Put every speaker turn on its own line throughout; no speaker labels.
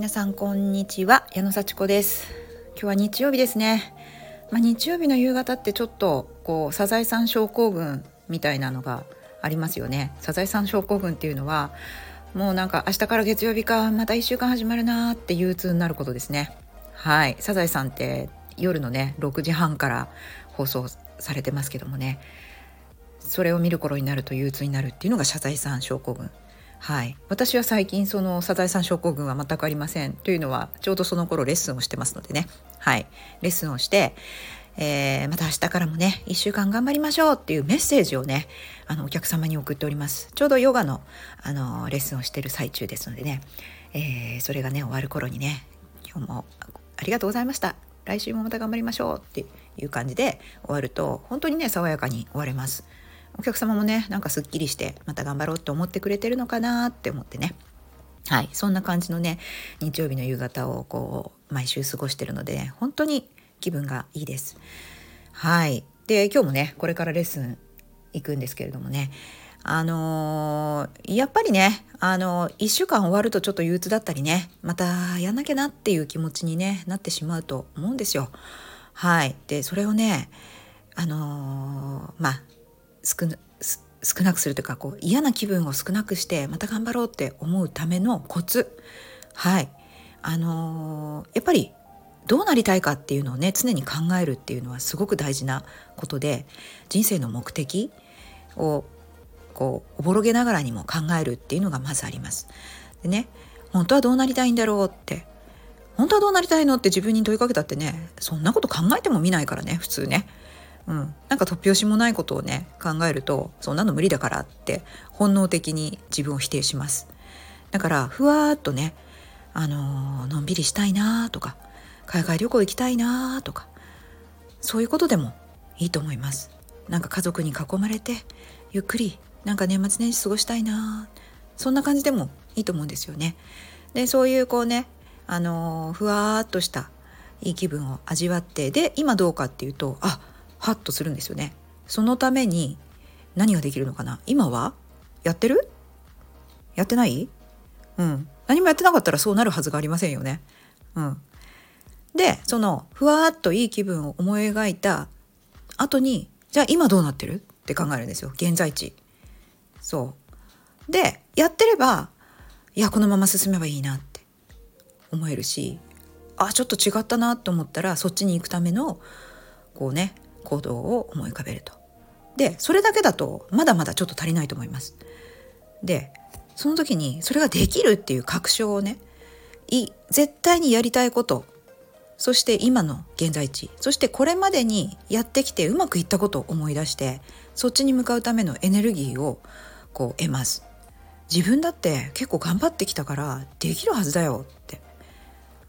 皆さんこんにちは。矢野幸子です。今日は日曜日ですね。まあ、日曜日の夕方ってちょっとこうサザエさん症候群みたいなのがありますよね。サザエさん症候群っていうのはもうなんか明日から月曜日かまた1週間始まるなーって憂鬱になることですね。はい。サザエさんって夜のね6時半から放送されてますけどもね。それを見る頃になると憂鬱になるっていうのがサザエさん症候群。はい、私は最近そのサザエさん症候群は全くありません。というのはちょうどその頃レッスンをしてますのでね。はい。レッスンをして、えー、また明日からもね1週間頑張りましょうっていうメッセージをねあのお客様に送っております。ちょうどヨガのあのレッスンをしてる最中ですのでね、えー、それがね終わる頃にね今日もありがとうございました。来週もまた頑張りましょうっていう感じで終わると本当にね爽やかに終われます。お客様もねなんかすっきりしてまた頑張ろうって思ってくれてるのかなって思ってね。はい。そんな感じのね日曜日の夕方をこう毎週過ごしてるので、ね、本当に気分がいいです。はい。で今日もねこれからレッスン行くんですけれどもね。あのー、やっぱりね、あのー、1週間終わるとちょっと憂鬱だったりねまたやんなきゃなっていう気持ちに、ね、なってしまうと思うんですよ。はい。でそれをねあのー、まあ少少なくするというかこう嫌な気分を少なくしてまた頑張ろうって思うためのコツはいあのー、やっぱりどうなりたいかっていうのをね常に考えるっていうのはすごく大事なことで人生の目的をこうおぼろげながらにも考えるっていうのがまずあります。でね本当はどうなりたいんだろうって本当はどうなりたいのって自分に問いかけたってねそんなこと考えてもみないからね普通ね。うん、なんか突拍子もないことをね考えるとそんなの無理だからって本能的に自分を否定します。だからふわーっとねあのー、のんびりしたいなとか海外旅行行きたいなとかそういうことでもいいと思います。なんか家族に囲まれてゆっくりなんか年末年始過ごしたいなそんな感じでもいいと思うんですよね。でそういうこうねあのー、ふわーっとしたいい気分を味わってで今どうかっていうとあハッとするんですよね。そのために何ができるのかな？今は？やってる？やってない？うん。何もやってなかったらそうなるはずがありませんよね。うん。でそのふわっといい気分を思い描いた後にじゃあ今どうなってる？って考えるんですよ。現在地。そう。でやってればいやこのまま進めばいいなって思えるしあちょっと違ったなと思ったらそっちに行くためのこうね行動を思い浮かべると。でそれだけだとまだまだちょっと足りないと思います。でその時にそれができるっていう確証をねい絶対にやりたいことそして今の現在地そしてこれまでにやってきてうまくいったことを思い出してそっちに向かうためのエネルギーをこう得ます。自分だって結構頑張ってきたからできるはずだよって、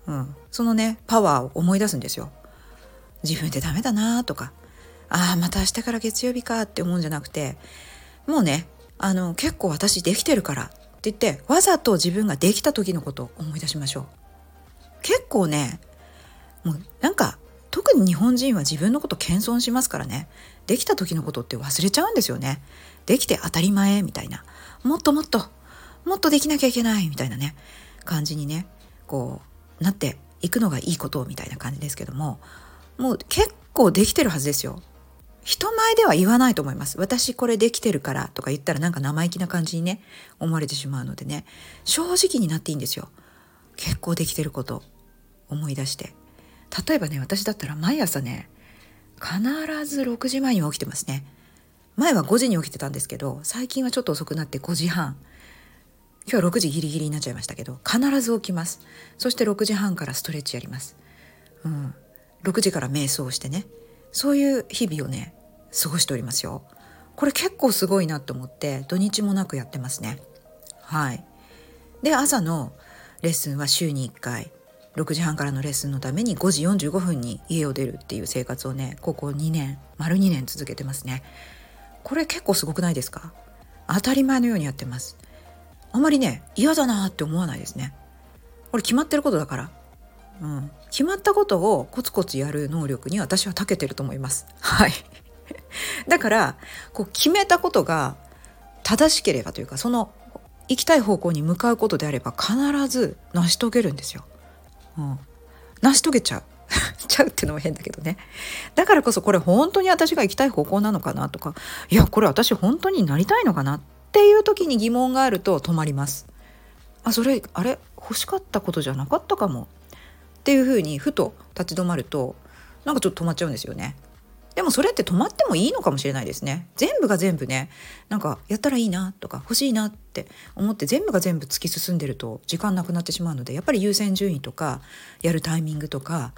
うん、そのねパワーを思い出すんですよ。自分でダメだなとか。ああまた明日から月曜日かって思うんじゃなくてもうねあの結構私できてるからって言ってわざと自分ができた時のことを思い出しましょう。結構ねもうなんか特に日本人は自分のこと謙遜しますからね。できた時のことって忘れちゃうんですよね。できて当たり前みたいな。もっともっともっとできなきゃいけないみたいなね感じにねこうなっていくのがいいことみたいな感じですけどももう結構できてるはずですよ。人前では言わないと思います。私これできてるからとか言ったらなんか生意気な感じにね、思われてしまうのでね、正直になっていいんですよ。結構できてること思い出して。例えばね、私だったら毎朝ね、必ず6時前に起きてますね。前は5時に起きてたんですけど、最近はちょっと遅くなって5時半。今日は6時ギリギリになっちゃいましたけど、必ず起きます。そして6時半からストレッチやります。うん。6時から瞑想してね。そういう日々をね過ごしておりますよ。これ結構すごいなと思って土日もなくやってますね。はい。で朝のレッスンは週に1回6時半からのレッスンのために5時45分に家を出るっていう生活をねここ2年丸2年続けてますね。これ結構すごくないですか？当たり前のようにやってます。あんまりね嫌だなって思わないですね。これ決まってることだから。うん、決まったことをコツコツやる能力に私は長けてると思います。はい。だからこう決めたことが正しければというかその行きたい方向に向かうことであれば必ず成し遂げるんですよ。うん、成し遂げちゃう。ちゃうってのも変だけどねだからこそこれ本当に私が行きたい方向なのかなとかいやこれ私本当になりたいのかなっていう時に疑問があると止まりますあそれあれ？欲しかったことじゃなかったかもっていうふうにふと立ち止まるとなんかちょっと止まっちゃうんですよね。でもそれって止まってもいいのかもしれないですね。全部が全部ねなんかやったらいいなとか欲しいなって思って全部が全部突き進んでると時間なくなってしまうのでやっぱり優先順位とかやるタイミングとか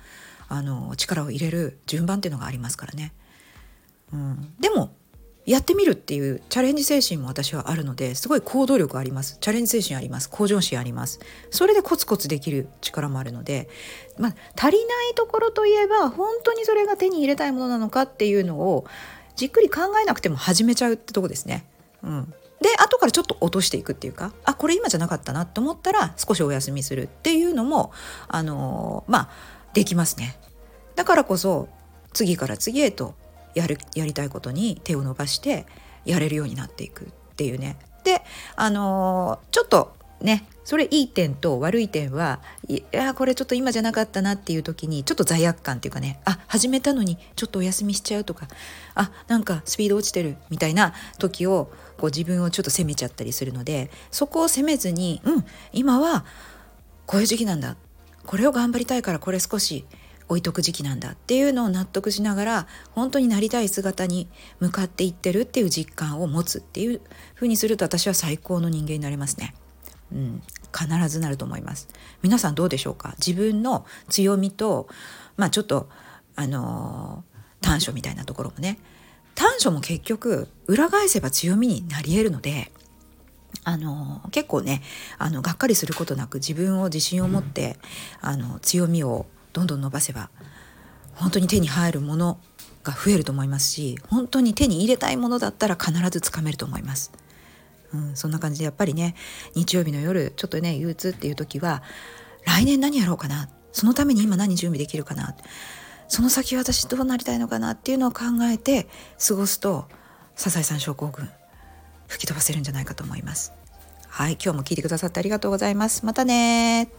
あの力を入れる順番っていうのがありますからね。うん、でもやってみるっていうチャレンジ精神も私はあるのですごい行動力ありますチャレンジ精神あります向上心ありますそれでコツコツできる力もあるので、まあ、足りないところといえば本当にそれが手に入れたいものなのかっていうのをじっくり考えなくても始めちゃうってとこですね。うん、で後からちょっと落としていくっていうかあこれ今じゃなかったなと思ったら少しお休みするっていうのもあのー、まあできますね。だからこそ次から次へとやるやりたいことに手を伸ばしてやれるようになっていくっていうね。であのー、ちょっとねそれいい点と悪い点はいやこれちょっと今じゃなかったなっていう時にちょっと罪悪感っていうかねあ始めたのにちょっとお休みしちゃうとかあなんかスピード落ちてるみたいな時をこう自分をちょっと責めちゃったりするのでそこを責めずにうん今はこういう時期なんだこれを頑張りたいからこれ少し置いとく時期なんだっていうのを納得しながら本当になりたい姿に向かっていってるっていう実感を持つっていう風にすると私は最高の人間になれますね。うん、必ずなると思います。皆さんどうでしょうか？自分の強みとまあちょっとあのー、短所みたいなところもね短所も結局裏返せば強みになり得るのであの結構ねあのがっかりすることなく自分を自信を持ってあの強みをどんどん伸ばせば本当に手に入るものが増えると思いますし本当に手に入れたいものだったら必ずつかめると思います。うん、そんな感じでやっぱりね日曜日の夜ちょっとね憂鬱っていう時は来年何やろうかなそのために今何準備できるかなその先私どうなりたいのかなっていうのを考えて過ごすとサザエさん症候群吹き飛ばせるんじゃないかと思います。はい、今日も聞いてくださってありがとうございます。またね